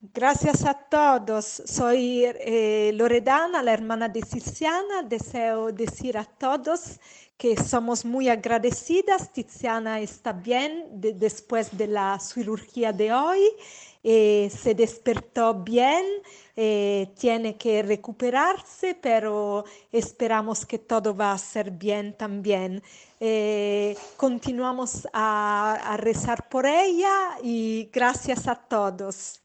Gracias a todos. Soy eh, Loredana, la hermana de Tiziana. Deseo decir a todos que somos muy agradecidas. Tiziana está bien después de la cirugía de hoy. Eh, se despertó bien, eh, tiene que recuperarse, pero esperamos que todo va a ser bien también. Eh, continuamos a rezar por ella y gracias a todos.